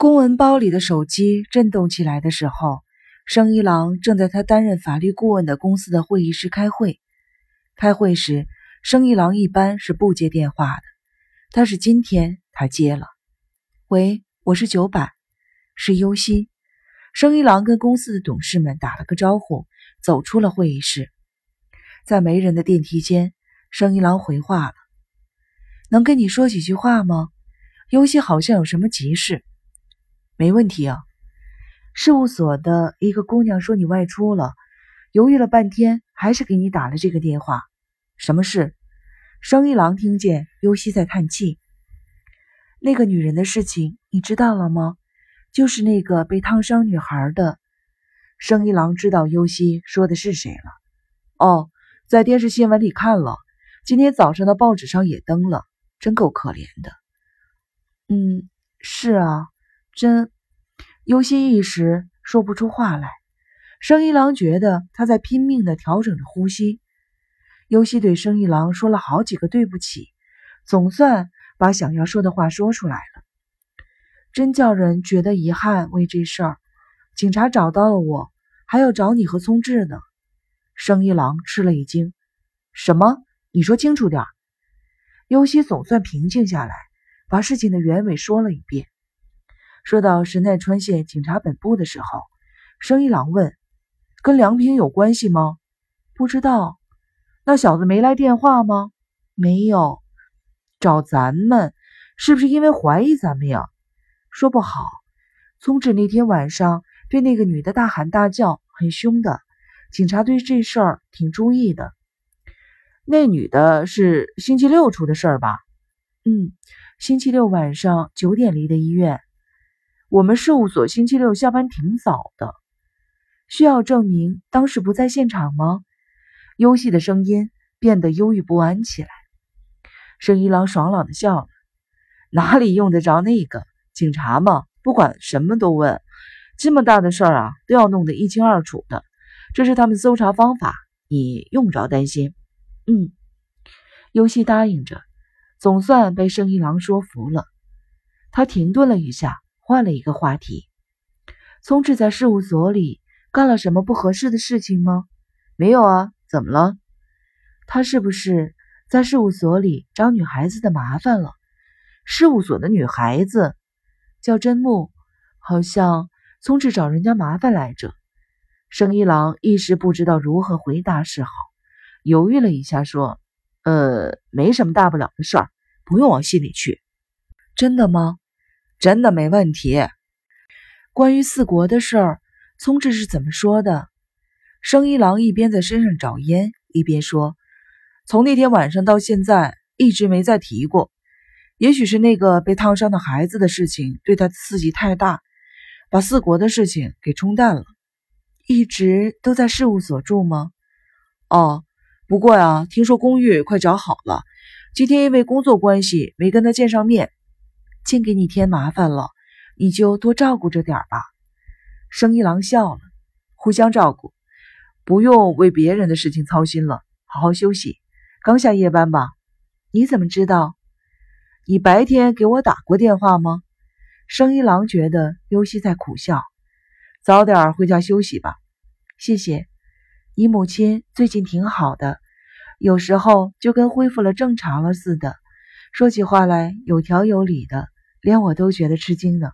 公文包里的手机震动起来的时候，生一郎正在他担任法律顾问的公司的会议室开会。开会时，生一郎一般是不接电话的，但是今天他接了。喂，我是九百，是优西。生一郎跟公司的董事们打了个招呼，走出了会议室。在没人的电梯间，生一郎回话了：“能跟你说几句话吗？优西好像有什么急事。”没问题啊。事务所的一个姑娘说你外出了，犹豫了半天，还是给你打了这个电话。什么事？生一郎听见优希在叹气。那个女人的事情你知道了吗？就是那个被烫伤女孩的。生一郎知道优希说的是谁了。哦，在电视新闻里看了，今天早上的报纸上也登了，真够可怜的。嗯，是啊。真，优希一时说不出话来。生一郎觉得他在拼命的调整着呼吸。优希对生一郎说了好几个对不起，总算把想要说的话说出来了。真叫人觉得遗憾。为这事儿，警察找到了我，还要找你和聪智呢。生一郎吃了一惊：“什么？你说清楚点。”优希总算平静下来，把事情的原委说了一遍。说到神奈川县警察本部的时候，生一郎问：“跟梁平有关系吗？”“不知道。”“那小子没来电话吗？”“没有。”“找咱们，是不是因为怀疑咱们呀？”“说不好。”“聪智那天晚上对那个女的大喊大叫，很凶的。警察对这事儿挺注意的。”“那女的是星期六出的事儿吧？”“嗯，星期六晚上九点离的医院。”我们事务所星期六下班挺早的，需要证明当时不在现场吗？优希的声音变得忧郁不安起来。生一郎爽朗的笑了：“哪里用得着那个？警察嘛，不管什么都问，这么大的事儿啊，都要弄得一清二楚的，这是他们搜查方法，你用不着担心。”嗯，优希答应着，总算被生一郎说服了。他停顿了一下。换了一个话题，聪智在事务所里干了什么不合适的事情吗？没有啊，怎么了？他是不是在事务所里找女孩子的麻烦了？事务所的女孩子叫真木，好像聪智找人家麻烦来着。生一郎一时不知道如何回答是好，犹豫了一下，说：“呃，没什么大不了的事儿，不用往心里去。”真的吗？真的没问题。关于四国的事儿，聪智是怎么说的？生一郎一边在身上找烟，一边说：“从那天晚上到现在，一直没再提过。也许是那个被烫伤的孩子的事情对他刺激太大，把四国的事情给冲淡了。一直都在事务所住吗？哦，不过呀，听说公寓快找好了。今天因为工作关系没跟他见上面。”净给你添麻烦了，你就多照顾着点吧。生一郎笑了，互相照顾，不用为别人的事情操心了。好好休息，刚下夜班吧？你怎么知道？你白天给我打过电话吗？生一郎觉得优希在苦笑。早点回家休息吧。谢谢。你母亲最近挺好的，有时候就跟恢复了正常了似的。说起话来有条有理的，连我都觉得吃惊呢。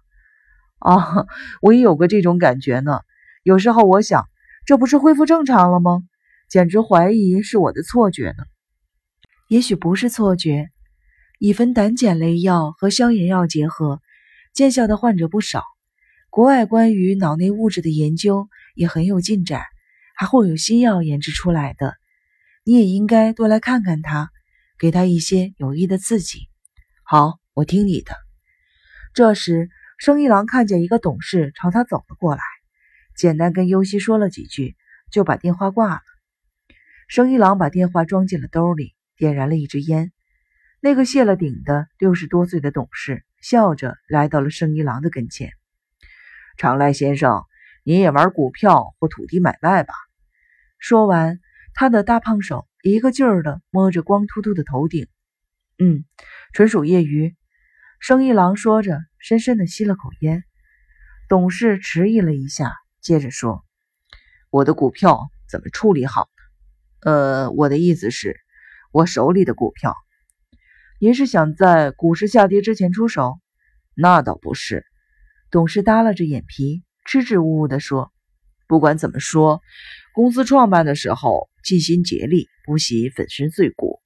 啊，我也有过这种感觉呢。有时候我想，这不是恢复正常了吗？简直怀疑是我的错觉呢。也许不是错觉，乙酚胆碱类药和消炎药结合，见效的患者不少。国外关于脑内物质的研究也很有进展，还会有新药研制出来的。你也应该多来看看他。给他一些有益的刺激。好，我听你的。这时，生一郎看见一个董事朝他走了过来，简单跟优希说了几句，就把电话挂了。生一郎把电话装进了兜里，点燃了一支烟。那个谢了顶的六十多岁的董事笑着来到了生一郎的跟前：“长濑先生，您也玩股票或土地买卖吧？”说完，他的大胖手。一个劲儿的摸着光秃秃的头顶，嗯，纯属业余。生一郎说着，深深的吸了口烟，董事迟疑了一下，接着说：“我的股票怎么处理好？呃，我的意思是，我手里的股票。您是想在股市下跌之前出手？那倒不是。”董事耷拉着眼皮，支支吾吾地说：“不管怎么说，公司创办的时候尽心竭力，不惜粉身碎骨。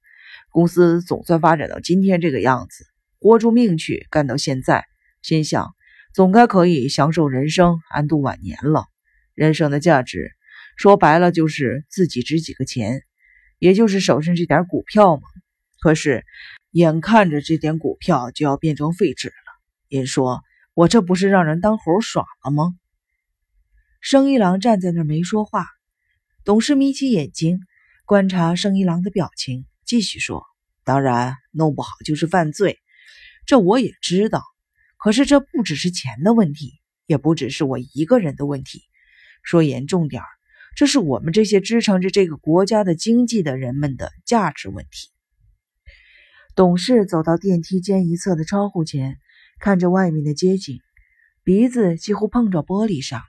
公司总算发展到今天这个样子，豁出命去干到现在，心想总该可以享受人生，安度晚年了。人生的价值，说白了就是自己值几个钱，也就是手上这点股票嘛。可是，眼看着这点股票就要变成废纸了，您说？”我这不是让人当猴耍了吗？生一郎站在那儿没说话。董事眯起眼睛观察生一郎的表情，继续说：“当然，弄不好就是犯罪，这我也知道。可是这不只是钱的问题，也不只是我一个人的问题。说严重点儿，这是我们这些支撑着这个国家的经济的人们的价值问题。”董事走到电梯间一侧的窗户前。看着外面的街景，鼻子几乎碰着玻璃上了。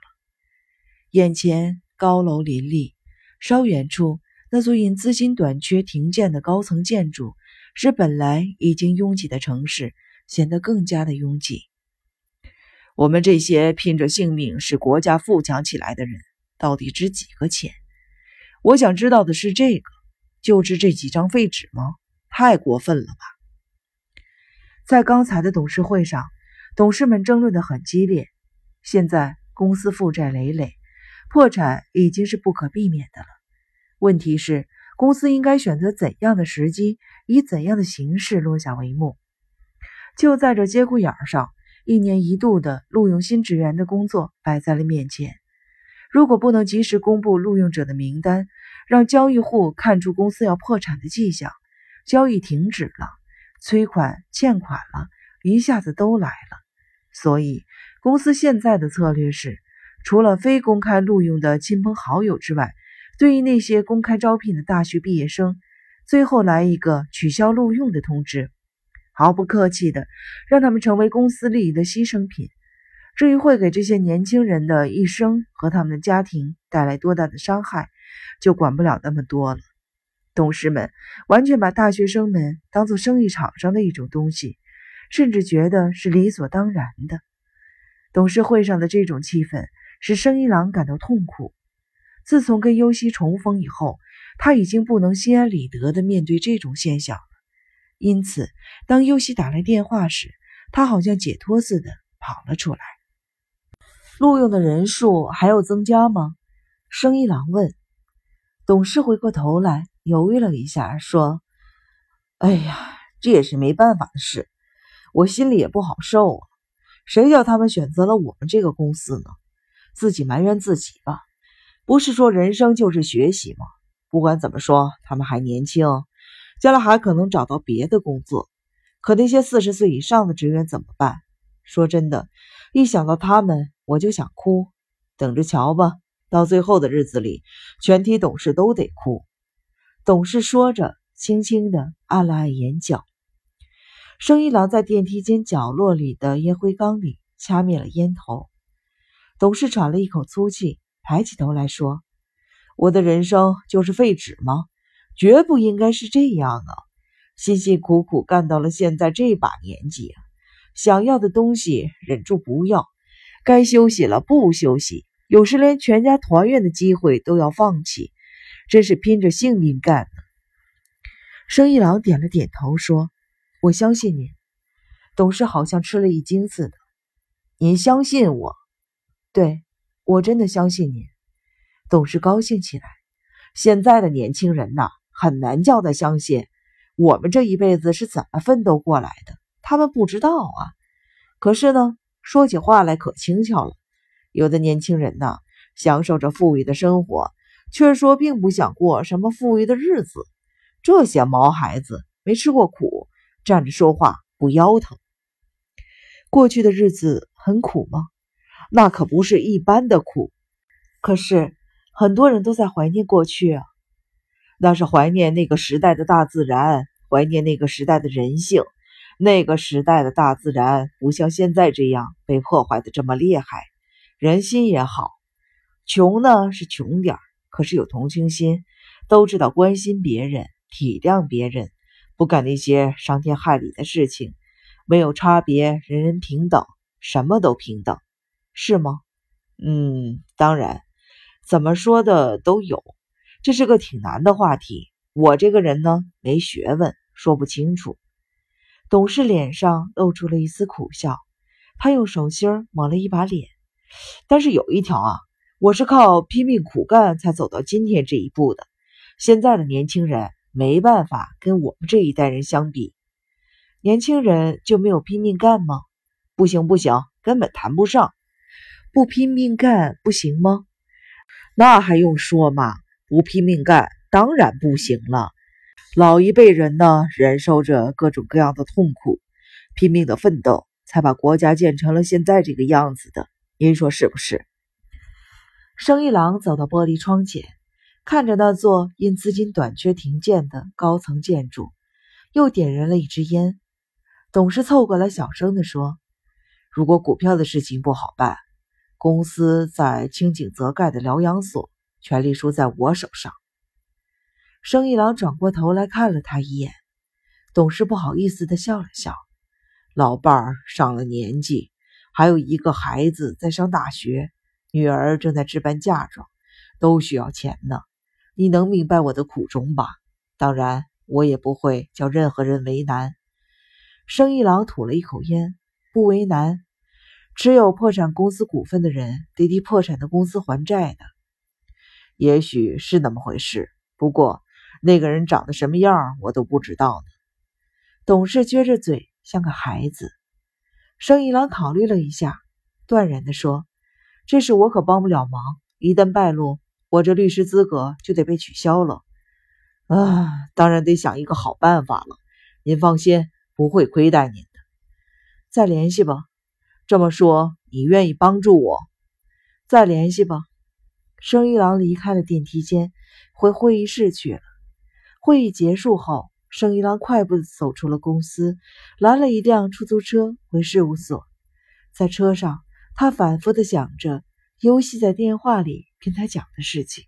眼前高楼林立，稍远处那座因资金短缺停建的高层建筑，使本来已经拥挤的城市显得更加的拥挤。我们这些拼着性命使国家富强起来的人，到底值几个钱？我想知道的是，这个就值这几张废纸吗？太过分了吧！在刚才的董事会上，董事们争论的很激烈。现在公司负债累累，破产已经是不可避免的了。问题是，公司应该选择怎样的时机，以怎样的形式落下帷幕？就在这节骨眼上，一年一度的录用新职员的工作摆在了面前。如果不能及时公布录用者的名单，让交易户看出公司要破产的迹象，交易停止了。催款、欠款了，一下子都来了。所以，公司现在的策略是，除了非公开录用的亲朋好友之外，对于那些公开招聘的大学毕业生，最后来一个取消录用的通知，毫不客气的让他们成为公司利益的牺牲品。至于会给这些年轻人的一生和他们的家庭带来多大的伤害，就管不了那么多了。董事们完全把大学生们当做生意场上的一种东西，甚至觉得是理所当然的。董事会上的这种气氛使生一郎感到痛苦。自从跟优希重逢以后，他已经不能心安理得地面对这种现象。因此，当优希打来电话时，他好像解脱似的跑了出来。录用的人数还要增加吗？生一郎问。董事回过头来。犹豫了一下，说：“哎呀，这也是没办法的事，我心里也不好受啊。谁叫他们选择了我们这个公司呢？自己埋怨自己吧。不是说人生就是学习吗？不管怎么说，他们还年轻，将来还可能找到别的工作。可那些四十岁以上的职员怎么办？说真的，一想到他们，我就想哭。等着瞧吧，到最后的日子里，全体董事都得哭。”董事说着，轻轻地按了按眼角。生一郎在电梯间角落里的烟灰缸里掐灭了烟头。董事喘了一口粗气，抬起头来说：“我的人生就是废纸吗？绝不应该是这样啊！辛辛苦苦干到了现在这把年纪啊，想要的东西忍住不要，该休息了不休息，有时连全家团圆的机会都要放弃。”真是拼着性命干呢。生一郎点了点头，说：“我相信您。”董事好像吃了一惊似的：“您相信我？”“对，我真的相信您。”董事高兴起来：“现在的年轻人呐，很难叫他相信我们这一辈子是怎么奋斗过来的，他们不知道啊。可是呢，说起话来可轻巧了。有的年轻人呐，享受着富裕的生活。”却说并不想过什么富裕的日子，这些毛孩子没吃过苦，站着说话不腰疼。过去的日子很苦吗？那可不是一般的苦。可是很多人都在怀念过去啊，那是怀念那个时代的大自然，怀念那个时代的人性。那个时代的大自然不像现在这样被破坏的这么厉害，人心也好。穷呢是穷点儿，可是有同情心，都知道关心别人、体谅别人，不干那些伤天害理的事情，没有差别，人人平等，什么都平等，是吗？嗯，当然，怎么说的都有，这是个挺难的话题。我这个人呢，没学问，说不清楚。董事脸上露出了一丝苦笑，他用手心抹了一把脸，但是有一条啊。我是靠拼命苦干才走到今天这一步的。现在的年轻人没办法跟我们这一代人相比。年轻人就没有拼命干吗？不行不行，根本谈不上。不拼命干不行吗？那还用说吗？不拼命干当然不行了。老一辈人呢，忍受着各种各样的痛苦，拼命的奋斗，才把国家建成了现在这个样子的。您说是不是？生一郎走到玻璃窗前，看着那座因资金短缺停建的高层建筑，又点燃了一支烟。董事凑过来，小声地说：“如果股票的事情不好办，公司在清井泽盖的疗养所，权力书在我手上。”生意郎转过头来看了他一眼，董事不好意思地笑了笑：“老伴儿上了年纪，还有一个孩子在上大学。”女儿正在置办嫁妆，都需要钱呢。你能明白我的苦衷吧？当然，我也不会叫任何人为难。生意郎吐了一口烟，不为难。持有破产公司股份的人得替破产的公司还债的。也许是那么回事，不过那个人长得什么样，我都不知道呢。董事撅着嘴，像个孩子。生意郎考虑了一下，断然地说。这事我可帮不了忙，一旦败露，我这律师资格就得被取消了。啊，当然得想一个好办法了。您放心，不会亏待您的。再联系吧。这么说，你愿意帮助我？再联系吧。生一郎离开了电梯间，回会议室去了。会议结束后，生一郎快步走出了公司，拦了一辆出租车回事务所。在车上。他反复的想着尤西在电话里跟他讲的事情。